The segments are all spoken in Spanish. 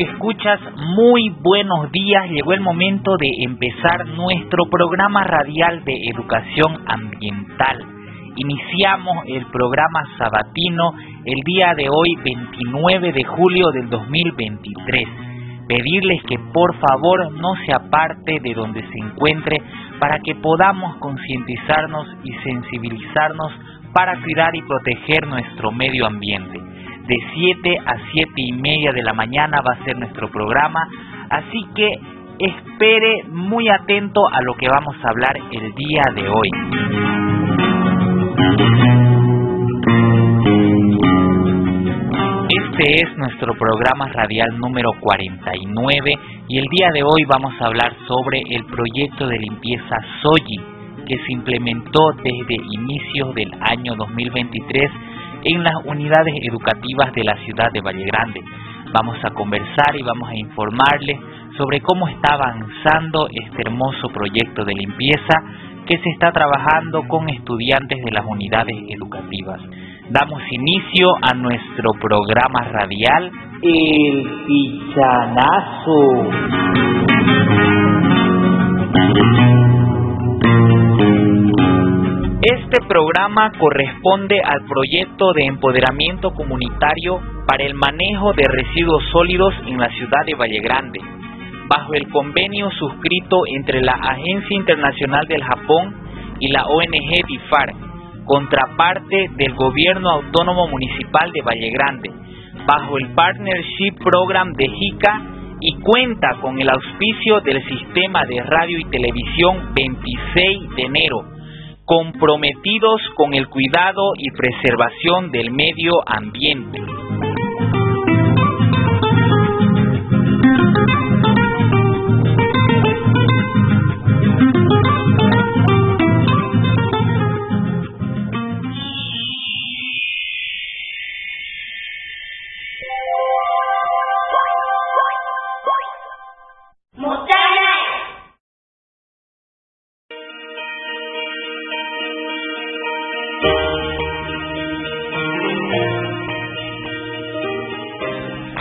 Radioescuchas, muy buenos días. Llegó el momento de empezar nuestro programa radial de educación ambiental. Iniciamos el programa sabatino el día de hoy, 29 de julio del 2023. Pedirles que por favor no se aparte de donde se encuentre para que podamos concientizarnos y sensibilizarnos para cuidar y proteger nuestro medio ambiente de 7 a 7 y media de la mañana va a ser nuestro programa, así que espere muy atento a lo que vamos a hablar el día de hoy. Este es nuestro programa radial número 49 y el día de hoy vamos a hablar sobre el proyecto de limpieza SOGI que se implementó desde inicios del año 2023 en las unidades educativas de la ciudad de Valle Grande. Vamos a conversar y vamos a informarles sobre cómo está avanzando este hermoso proyecto de limpieza que se está trabajando con estudiantes de las unidades educativas. Damos inicio a nuestro programa radial El Pichanazo. Este programa corresponde al proyecto de empoderamiento comunitario para el manejo de residuos sólidos en la ciudad de Valle Grande, bajo el convenio suscrito entre la Agencia Internacional del Japón y la ONG DIFAR, contraparte del Gobierno Autónomo Municipal de Valle Grande, bajo el Partnership Program de JICA y cuenta con el auspicio del Sistema de Radio y Televisión 26 de enero comprometidos con el cuidado y preservación del medio ambiente.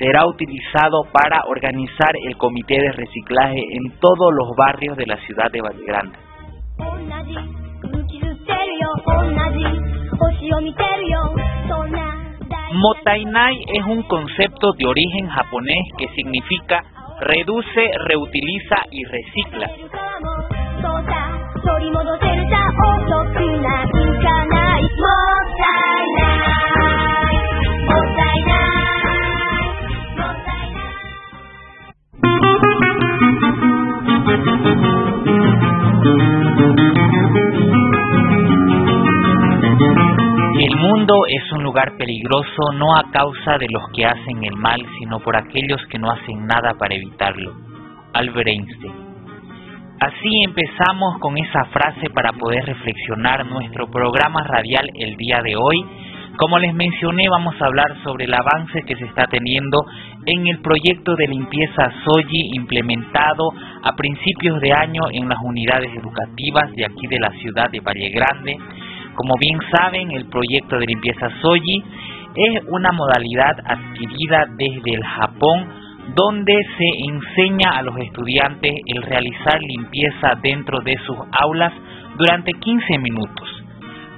será utilizado para organizar el comité de reciclaje en todos los barrios de la ciudad de Valle Grande. Motainai es un concepto de origen japonés que significa reduce, reutiliza y recicla. Mundo es un lugar peligroso no a causa de los que hacen el mal, sino por aquellos que no hacen nada para evitarlo. Albert Einstein. Así empezamos con esa frase para poder reflexionar nuestro programa radial el día de hoy. Como les mencioné, vamos a hablar sobre el avance que se está teniendo en el proyecto de limpieza SOGI implementado a principios de año en las unidades educativas de aquí de la ciudad de Valle Grande. Como bien saben, el proyecto de limpieza SOGI es una modalidad adquirida desde el Japón donde se enseña a los estudiantes el realizar limpieza dentro de sus aulas durante 15 minutos.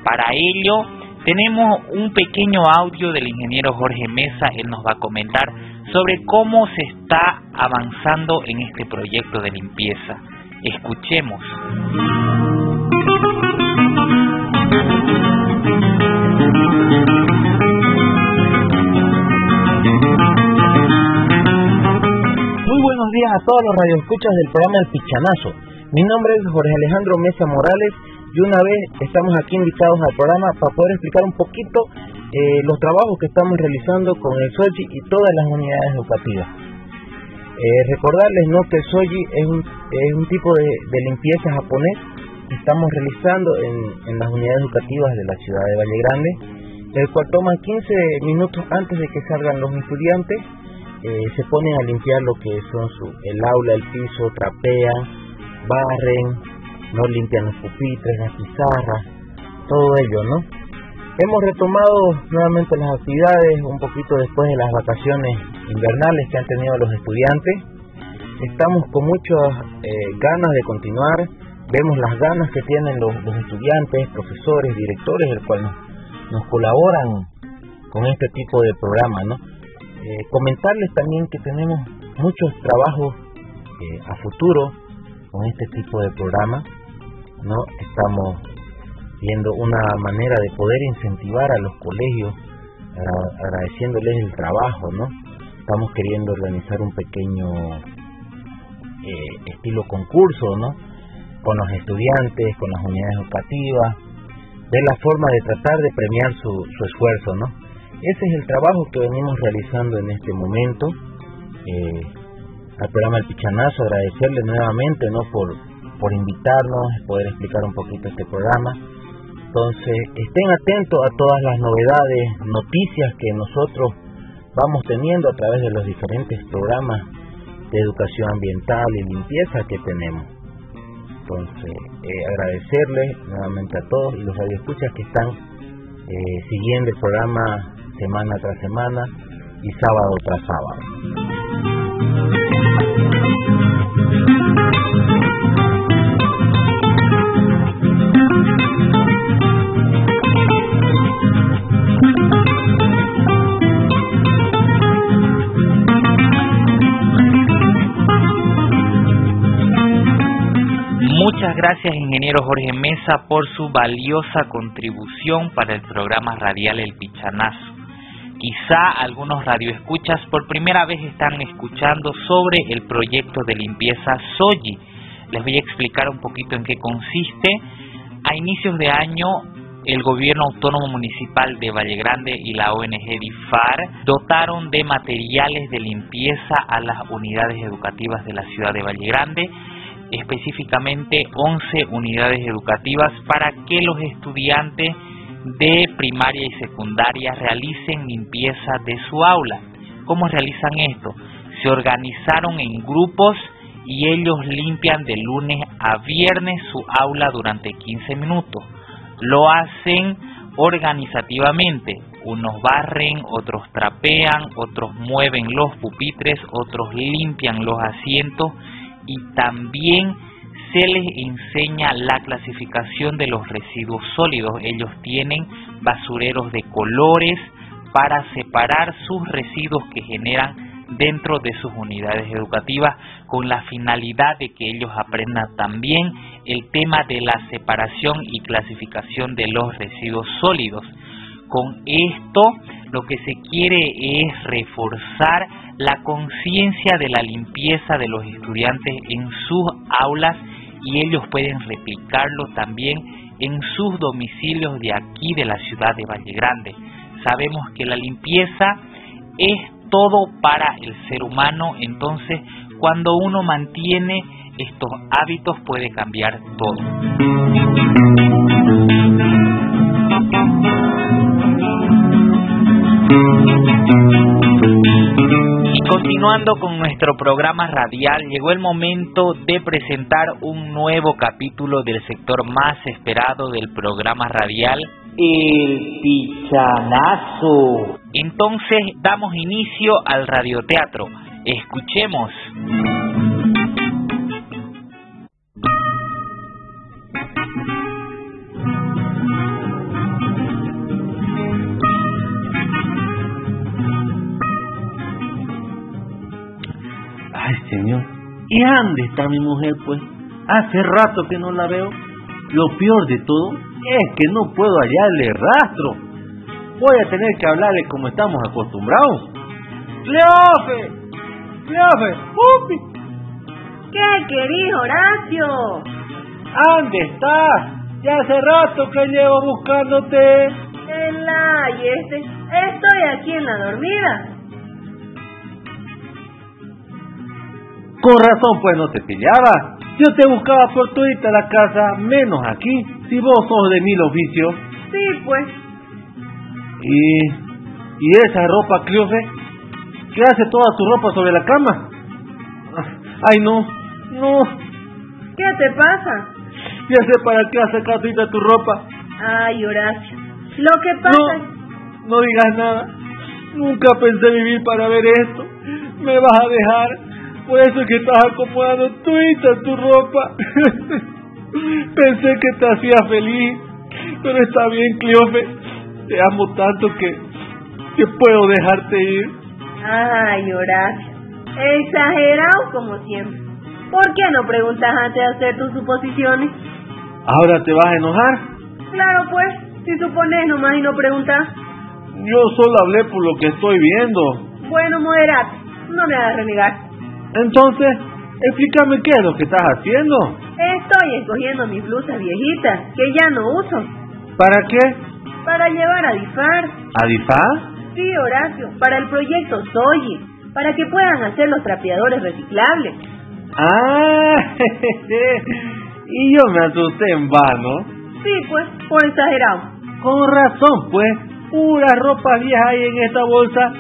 Para ello, tenemos un pequeño audio del ingeniero Jorge Mesa, él nos va a comentar sobre cómo se está avanzando en este proyecto de limpieza. Escuchemos. Muy buenos días a todos los radioescuchas del programa El Pichanazo. Mi nombre es Jorge Alejandro Mesa Morales y una vez estamos aquí invitados al programa para poder explicar un poquito eh, los trabajos que estamos realizando con el SOGI y todas las unidades educativas. Eh, recordarles ¿no? que el SOGI es un, es un tipo de, limpieza japonés estamos realizando en, en, las unidades educativas de la ciudad de Valle Grande, el cual toma 15 minutos antes de que salgan los estudiantes, eh, se ponen a limpiar lo que son su, el aula, el piso, trapean, barren, no limpian los pupitres, las pizarras, todo ello, ¿no? Hemos retomado nuevamente las actividades un poquito después de las vacaciones invernales que han tenido los estudiantes. Estamos con muchas eh, ganas de continuar, vemos las ganas que tienen los, estudiantes, profesores, directores, el cual nos, colaboran con este tipo de programa, ¿no? Eh, comentarles también que tenemos muchos trabajos eh, a futuro con este tipo de programa, ¿no? Estamos viendo una manera de poder incentivar a los colegios, agradeciéndoles el trabajo, ¿no? Estamos queriendo organizar un pequeño eh, estilo concurso, ¿no? Con los estudiantes, con las unidades educativas, de la forma de tratar de premiar su, esfuerzo, ¿no? Ese es el trabajo que venimos realizando en este momento. Eh, al programa El Pichanazo, agradecerle nuevamente, ¿no? Por, por invitarnos, poder explicar un poquito este programa entonces, estén atentos a todas las novedades, noticias que nosotros vamos teniendo a través de los diferentes programas de educación ambiental y limpieza que tenemos. Entonces, eh, agradecerles nuevamente a todos y los radioescuchas que están eh, siguiendo el programa semana tras semana y sábado tras sábado. Muchas gracias, ingeniero Jorge Mesa, por su valiosa contribución para el programa radial El Pichanazo. Quizá algunos radioescuchas por primera vez están escuchando sobre el proyecto de limpieza Soyi. Les voy a explicar un poquito en qué consiste. A inicios de año, el gobierno autónomo municipal de Valle Grande y la ONG DIFAR dotaron de materiales de limpieza a las unidades educativas de la ciudad de Valle Grande específicamente 11 unidades educativas para que los estudiantes de primaria y secundaria realicen limpieza de su aula. ¿Cómo realizan esto? Se organizaron en grupos y ellos limpian de lunes a viernes su aula durante 15 minutos. Lo hacen organizativamente. Unos barren, otros trapean, otros mueven los pupitres, otros limpian los asientos y también se les enseña la clasificación de los residuos sólidos. Ellos tienen basureros de colores para separar sus residuos que generan dentro de sus unidades educativas con la finalidad de que ellos aprendan también el tema de la separación y clasificación de los residuos sólidos. Con esto lo que se quiere es reforzar la conciencia de la limpieza de los estudiantes en sus aulas y ellos pueden replicarlo también en sus domicilios de aquí de la ciudad de Valle Grande. Sabemos que la limpieza es todo para el ser humano, entonces cuando uno mantiene estos hábitos puede cambiar todo. Continuando con nuestro programa radial, llegó el momento de presentar un nuevo capítulo del sector más esperado del programa radial, el pichanazo. Entonces damos inicio al radioteatro. Escuchemos. ¿Y dónde está mi mujer, pues? Hace rato que no la veo. Lo peor de todo es que no puedo hallarle rastro. Voy a tener que hablarle como estamos acostumbrados. ¡Cleofe! ¡Cleofe! ¡Pupi! ¿Qué querís, Horacio? ¿Dónde estás? Ya hace rato que llevo buscándote. El ay este. Estoy aquí en la dormida. Con razón, pues no te pillaba. Yo te buscaba por toda la casa, menos aquí, si vos sos de mil oficios. Sí, pues. ¿Y, y esa ropa, Cleofe? ¿Qué hace toda tu ropa sobre la cama? Ay, no, no. ¿Qué te pasa? Ya sé para qué has sacado tu ropa. Ay, Horacio. Lo que pasa no, no digas nada. Nunca pensé vivir para ver esto. Me vas a dejar. Por eso es que estás acomodando tuita tu ropa. Pensé que te hacía feliz, pero está bien, Cleofe. Te amo tanto que, que puedo dejarte ir. Ay, Horacio. Exagerado como siempre. ¿Por qué no preguntas antes de hacer tus suposiciones? ¿Ahora te vas a enojar? Claro, pues. Si supones nomás y no preguntas. Yo solo hablé por lo que estoy viendo. Bueno, moderate. No me hagas renegar. Entonces, explícame qué es lo que estás haciendo. Estoy escogiendo mis blusas viejitas, que ya no uso. ¿Para qué? Para llevar a Difar. ¿A Difar? Sí, Horacio, para el proyecto Soyi, para que puedan hacer los trapeadores reciclables. Ah, y yo me asusté en vano. Sí, pues, por exagerado. Con razón, pues, pura ropa vieja hay en esta bolsa.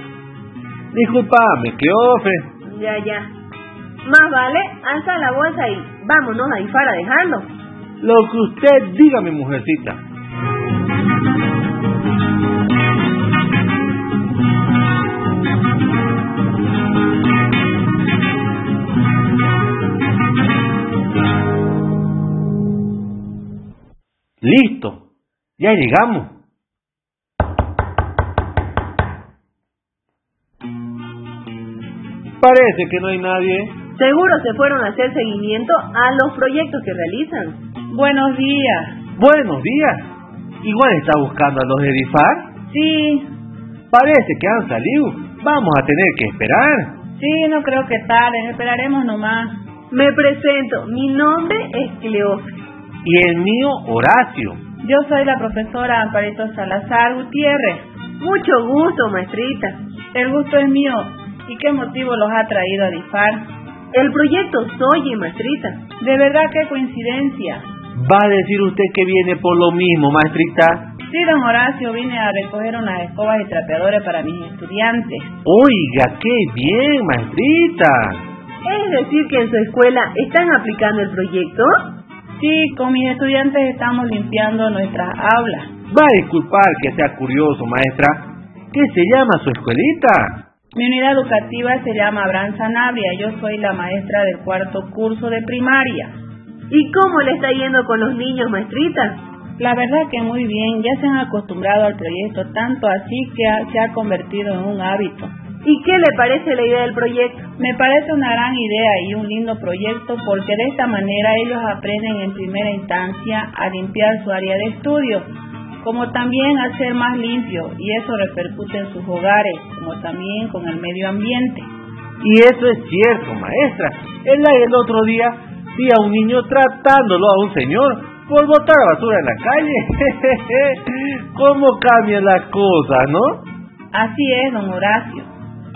Disculpame, Cleofe. Ya, ya. Más vale, alza la bolsa y vámonos a Ifar a dejarlo. Lo que usted diga, mi mujercita. Listo, ya llegamos. Parece que no hay nadie. Seguro se fueron a hacer seguimiento a los proyectos que realizan. Buenos días. Buenos días. Igual está buscando a los de Difar. Sí. Parece que han salido. Vamos a tener que esperar. Sí, no creo que tarden. Esperaremos nomás. Me presento. Mi nombre es Cleofe. Y el mío, Horacio. Yo soy la profesora Amparito Salazar Gutiérrez. Mucho gusto, maestrita. El gusto es mío. ¿Y qué motivo los ha traído a Difar? El proyecto Soy maestrita. De verdad, qué coincidencia. ¿Va a decir usted que viene por lo mismo, maestrita? Sí, don Horacio, vine a recoger unas escobas y trapeadores para mis estudiantes. Oiga, qué bien, maestrita. Es decir, que en su escuela están aplicando el proyecto. Sí, con mis estudiantes estamos limpiando nuestras aulas. Va a disculpar que sea curioso, maestra. ¿Qué se llama su escuelita? Mi unidad educativa se llama Abraham Sanabria. Yo soy la maestra del cuarto curso de primaria. ¿Y cómo le está yendo con los niños, maestrita? La verdad que muy bien. Ya se han acostumbrado al proyecto, tanto así que se ha convertido en un hábito. ¿Y qué le parece la idea del proyecto? Me parece una gran idea y un lindo proyecto porque de esta manera ellos aprenden en primera instancia a limpiar su área de estudio como también a ser más limpio y eso repercute en sus hogares, como también con el medio ambiente. Y eso es cierto, maestra. El, el otro día vi a un niño tratándolo a un señor por botar basura en la calle. ¿Cómo cambian las cosas, no? Así es, don Horacio.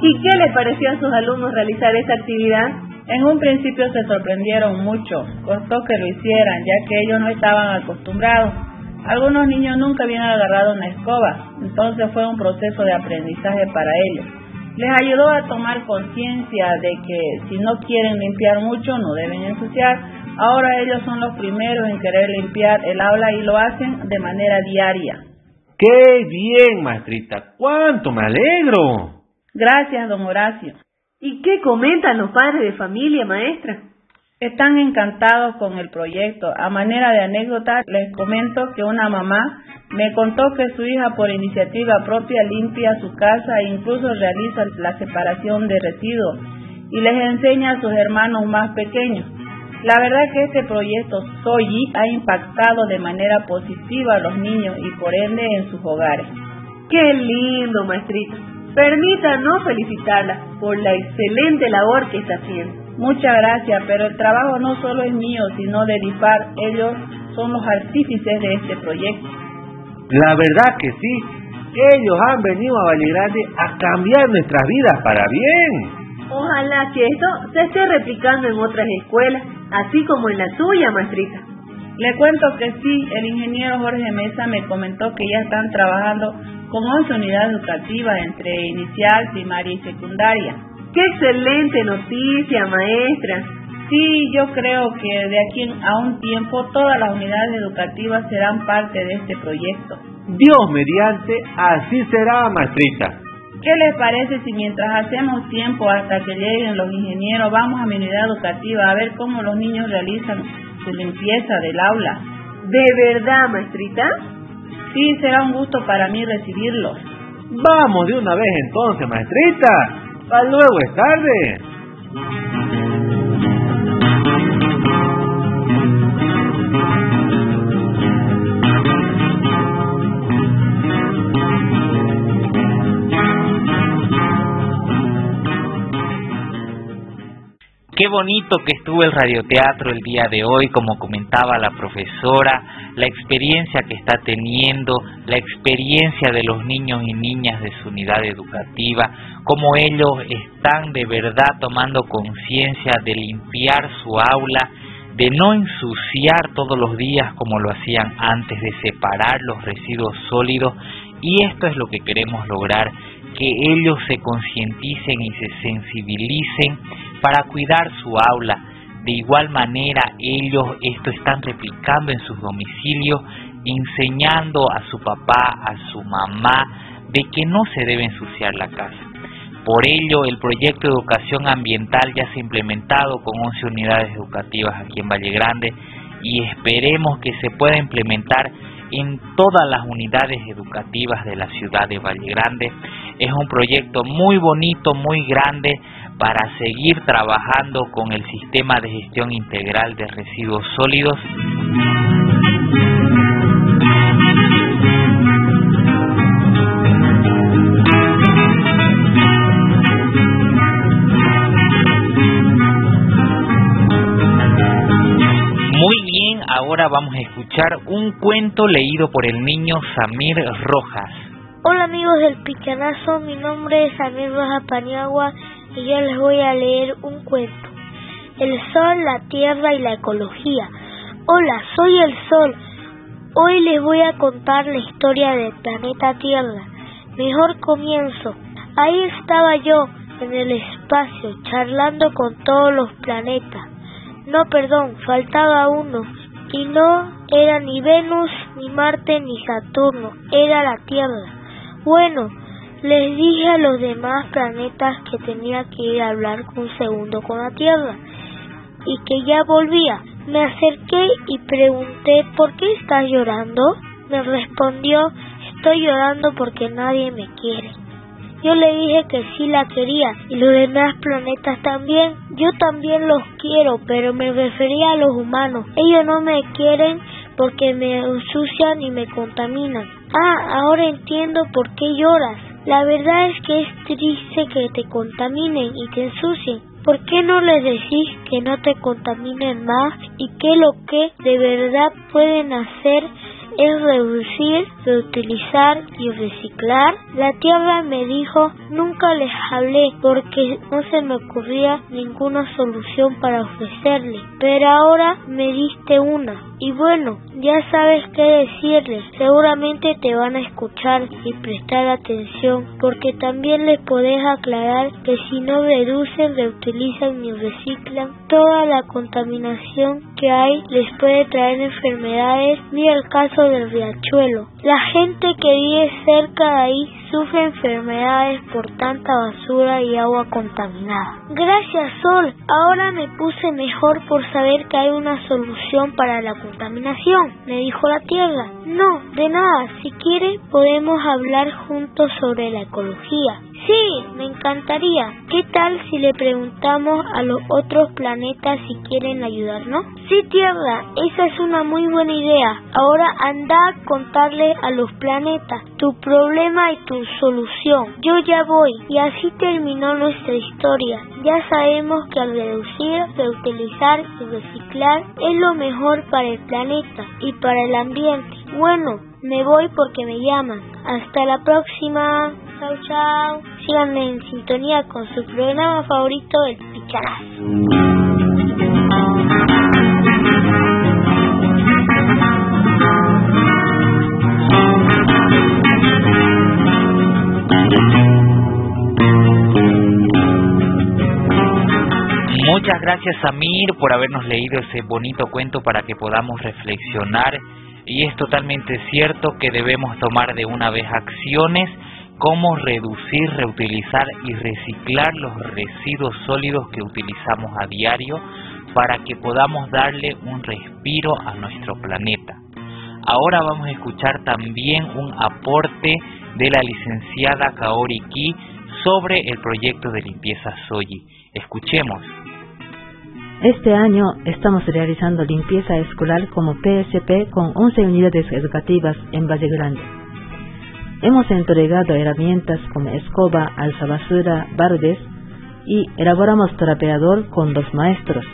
¿Y qué le pareció a sus alumnos realizar esta actividad? En un principio se sorprendieron mucho, costó que lo hicieran, ya que ellos no estaban acostumbrados algunos niños nunca habían agarrado una escoba, entonces fue un proceso de aprendizaje para ellos. Les ayudó a tomar conciencia de que si no quieren limpiar mucho no deben ensuciar. Ahora ellos son los primeros en querer limpiar el aula y lo hacen de manera diaria. ¡Qué bien, maestrita! ¡Cuánto me alegro! Gracias, don Horacio. ¿Y qué comentan los padres de familia, maestra? Están encantados con el proyecto. A manera de anécdota, les comento que una mamá me contó que su hija por iniciativa propia limpia su casa e incluso realiza la separación de residuos y les enseña a sus hermanos más pequeños. La verdad que este proyecto Soyi ha impactado de manera positiva a los niños y por ende en sus hogares. ¡Qué lindo, maestrita! Permítanos felicitarla por la excelente labor que está haciendo. Muchas gracias, pero el trabajo no solo es mío, sino de DIFAR. Ellos son los artífices de este proyecto. La verdad que sí, ellos han venido a Valle Grande a cambiar nuestras vidas para bien. Ojalá que esto se esté replicando en otras escuelas, así como en la suya, maestrita. Le cuento que sí, el ingeniero Jorge Mesa me comentó que ya están trabajando con 11 unidades educativas entre inicial, primaria y secundaria. ¡Qué excelente noticia, maestra! Sí, yo creo que de aquí a un tiempo todas las unidades educativas serán parte de este proyecto. Dios mediante, así será, maestrita. ¿Qué les parece si mientras hacemos tiempo hasta que lleguen los ingenieros vamos a mi unidad educativa a ver cómo los niños realizan su limpieza del aula? ¿De verdad, maestrita? Sí, será un gusto para mí recibirlos. Vamos de una vez entonces, maestrita. Hasta luego, es tarde. Qué bonito que estuvo el radioteatro el día de hoy, como comentaba la profesora, la experiencia que está teniendo, la experiencia de los niños y niñas de su unidad educativa, cómo ellos están de verdad tomando conciencia de limpiar su aula, de no ensuciar todos los días como lo hacían antes, de separar los residuos sólidos. Y esto es lo que queremos lograr, que ellos se concienticen y se sensibilicen para cuidar su aula. De igual manera, ellos esto están replicando en sus domicilios, enseñando a su papá, a su mamá, de que no se debe ensuciar la casa. Por ello, el proyecto de educación ambiental ya se ha implementado con 11 unidades educativas aquí en Valle Grande y esperemos que se pueda implementar en todas las unidades educativas de la ciudad de Valle Grande. Es un proyecto muy bonito, muy grande para seguir trabajando con el sistema de gestión integral de residuos sólidos. Ahora vamos a escuchar un cuento leído por el niño Samir Rojas. Hola amigos del Pichanazo, mi nombre es Samir Rojas Paniagua y yo les voy a leer un cuento. El sol, la tierra y la ecología. Hola, soy el sol. Hoy les voy a contar la historia del planeta Tierra. Mejor comienzo. Ahí estaba yo, en el espacio, charlando con todos los planetas. No, perdón, faltaba uno. Y no era ni Venus, ni Marte, ni Saturno, era la Tierra. Bueno, les dije a los demás planetas que tenía que ir a hablar un segundo con la Tierra y que ya volvía. Me acerqué y pregunté ¿por qué estás llorando? Me respondió estoy llorando porque nadie me quiere. Yo le dije que sí la quería y los demás planetas también. Yo también los quiero, pero me refería a los humanos. Ellos no me quieren porque me ensucian y me contaminan. Ah, ahora entiendo por qué lloras. La verdad es que es triste que te contaminen y te ensucien. ¿Por qué no les decís que no te contaminen más y que lo que de verdad pueden hacer es reducir, reutilizar y reciclar? La tierra me dijo, nunca les hablé porque no se me ocurría ninguna solución para ofrecerle, pero ahora me diste una. Y bueno, ya sabes qué decirles, seguramente te van a escuchar y prestar atención, porque también les podés aclarar que si no reducen, reutilizan ni reciclan, toda la contaminación que hay les puede traer enfermedades. Mira el caso del riachuelo. Gente que vive cerca de ahí sufre enfermedades por tanta basura y agua contaminada. Gracias Sol, ahora me puse mejor por saber que hay una solución para la contaminación, me dijo la Tierra. No, de nada, si quiere podemos hablar juntos sobre la ecología. Sí, me encantaría. ¿Qué tal si le preguntamos a los otros planetas si quieren ayudarnos? Sí, Tierra, esa es una muy buena idea. Ahora anda a contarle a los planetas tu problema y tu solución. Yo ya voy. Y así terminó nuestra historia. Ya sabemos que al reducir, reutilizar y reciclar es lo mejor para el planeta y para el ambiente. Bueno, me voy porque me llaman. Hasta la próxima. Chao, chao. Síganme en sintonía con su programa favorito, El Picharazo. Muchas gracias Samir por habernos leído ese bonito cuento para que podamos reflexionar y es totalmente cierto que debemos tomar de una vez acciones como reducir, reutilizar y reciclar los residuos sólidos que utilizamos a diario para que podamos darle un respiro a nuestro planeta. Ahora vamos a escuchar también un aporte de la licenciada Kaori Ki sobre el proyecto de limpieza Soyi. Escuchemos. Este año estamos realizando limpieza escolar como PSP con 11 unidades educativas en Valle Grande. Hemos entregado herramientas como escoba, alzabasura, bardes y elaboramos trapeador con dos maestros.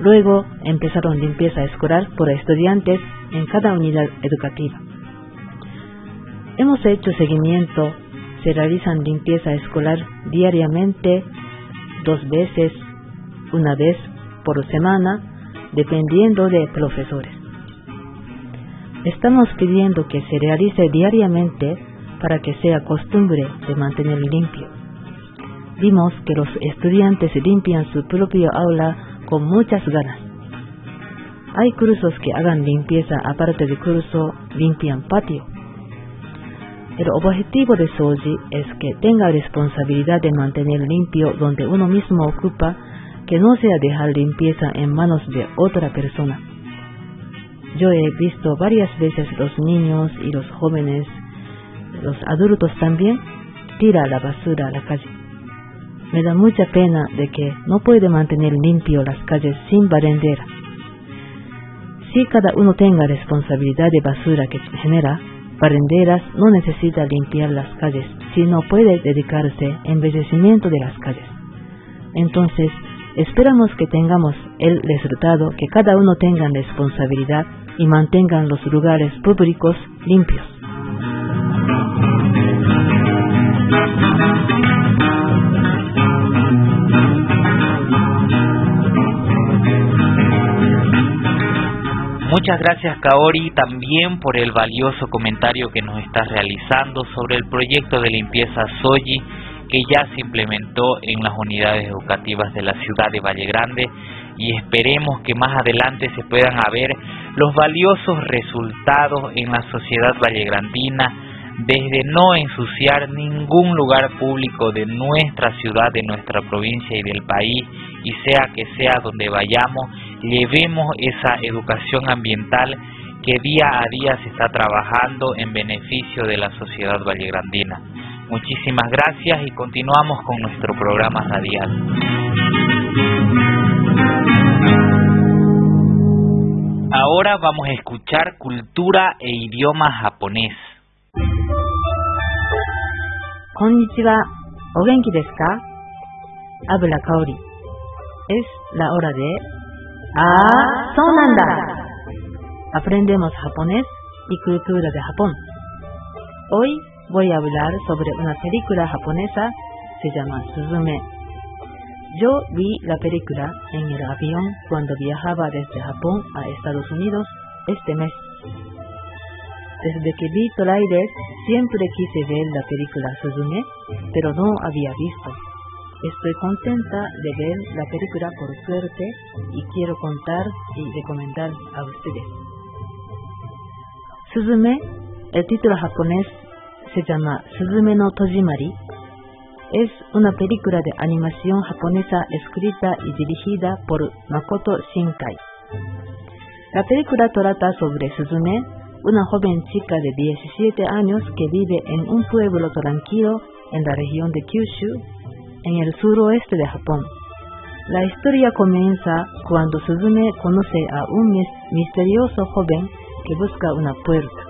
Luego empezaron limpieza escolar por estudiantes en cada unidad educativa. Hemos hecho seguimiento, se realizan limpieza escolar diariamente, dos veces, una vez por semana, dependiendo de profesores. Estamos pidiendo que se realice diariamente para que sea costumbre de mantener limpio. Vimos que los estudiantes limpian su propio aula con muchas ganas. Hay cursos que hagan limpieza aparte del curso limpian patio. El objetivo de Soji es que tenga responsabilidad de mantener limpio donde uno mismo ocupa que no sea dejar limpieza en manos de otra persona. Yo he visto varias veces los niños y los jóvenes, los adultos también, tira la basura a la calle. Me da mucha pena de que no puede mantener limpio las calles sin barrendera. Si cada uno tenga responsabilidad de basura que genera, barrenderas no necesita limpiar las calles, sino puede dedicarse a embellecimiento de las calles. Entonces, Esperamos que tengamos el resultado que cada uno tenga responsabilidad y mantengan los lugares públicos limpios. Muchas gracias Kaori también por el valioso comentario que nos estás realizando sobre el proyecto de limpieza Soji que ya se implementó en las unidades educativas de la ciudad de Valle Grande y esperemos que más adelante se puedan ver los valiosos resultados en la sociedad vallegrandina desde no ensuciar ningún lugar público de nuestra ciudad, de nuestra provincia y del país, y sea que sea donde vayamos, llevemos esa educación ambiental que día a día se está trabajando en beneficio de la sociedad vallegrandina. Muchísimas gracias y continuamos con nuestro programa radial. Ahora vamos a escuchar cultura e idioma japonés. Konnichiwa, ¿o genki desu ka? Habla Kaori. Es la hora de... ¡Ah! ¡Sonanda! Aprendemos japonés y cultura de Japón. Hoy voy a hablar sobre una película japonesa, se llama Suzume. Yo vi la película en el avión cuando viajaba desde Japón a Estados Unidos este mes. Desde que vi trailer, siempre quise ver la película Suzume, pero no había visto. Estoy contenta de ver la película por suerte y quiero contar y recomendar a ustedes. Suzume, el título japonés se llama Suzume no Tojimari. Es una película de animación japonesa escrita y dirigida por Makoto Shinkai. La película trata sobre Suzume, una joven chica de 17 años que vive en un pueblo tranquilo en la región de Kyushu, en el suroeste de Japón. La historia comienza cuando Suzume conoce a un misterioso joven que busca una puerta.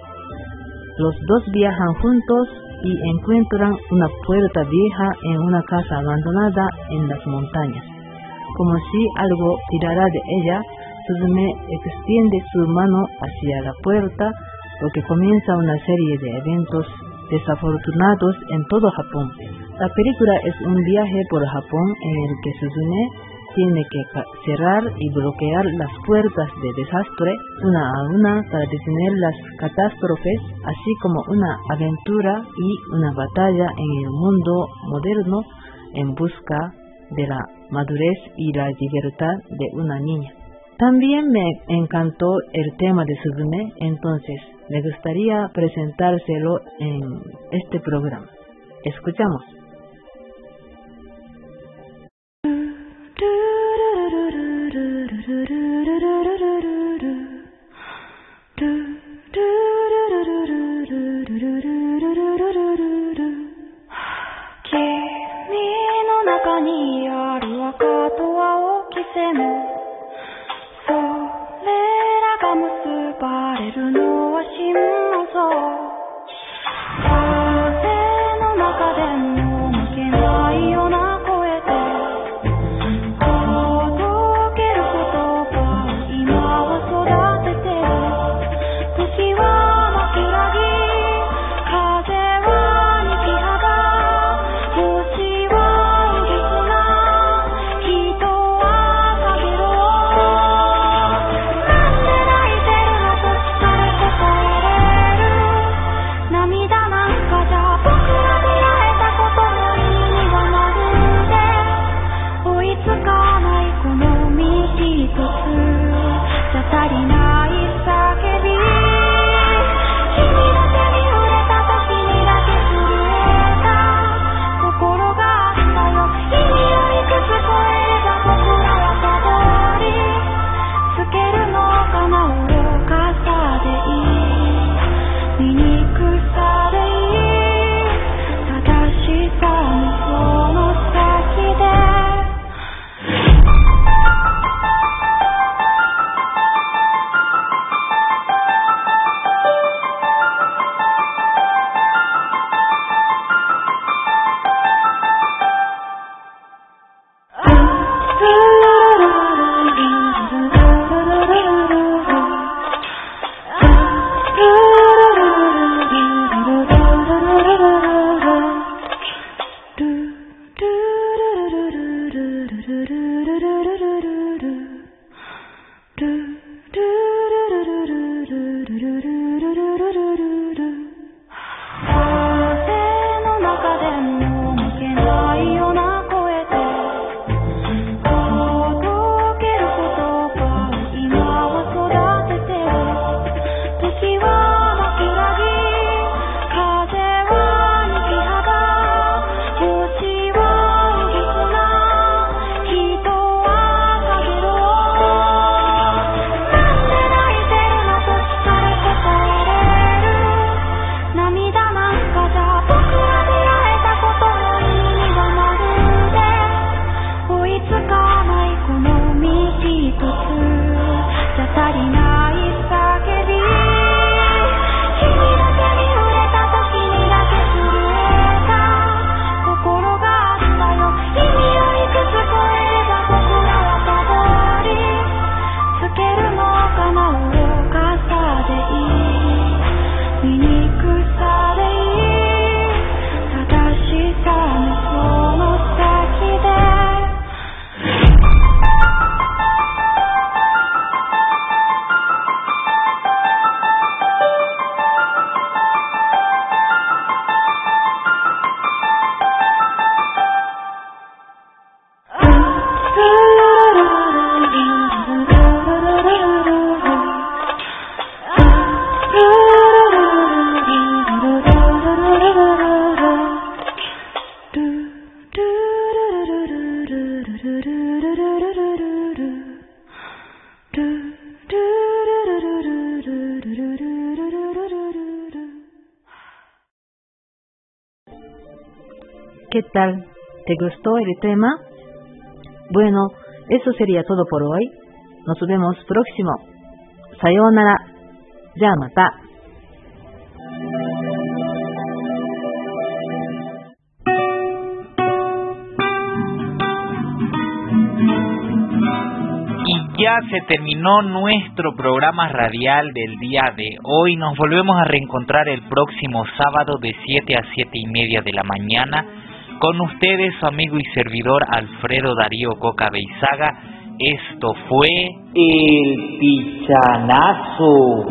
Los dos viajan juntos y encuentran una puerta vieja en una casa abandonada en las montañas. Como si algo tirara de ella, Suzume extiende su mano hacia la puerta, lo que comienza una serie de eventos desafortunados en todo Japón. La película es un viaje por Japón en el que Suzume tiene que cerrar y bloquear las puertas de desastre una a una para detener las catástrofes, así como una aventura y una batalla en el mundo moderno en busca de la madurez y la libertad de una niña. También me encantó el tema de Suzume, entonces me gustaría presentárselo en este programa. Escuchamos. Women つじゃ足りない ¿Qué tal? ¿Te gustó el tema? Bueno, eso sería todo por hoy. Nos vemos próximo. Sayonara. Ya mata. Se terminó nuestro programa radial del día de hoy. Nos volvemos a reencontrar el próximo sábado de 7 a 7 y media de la mañana con ustedes su amigo y servidor Alfredo Darío Coca Beizaga. Esto fue El Pichanazo.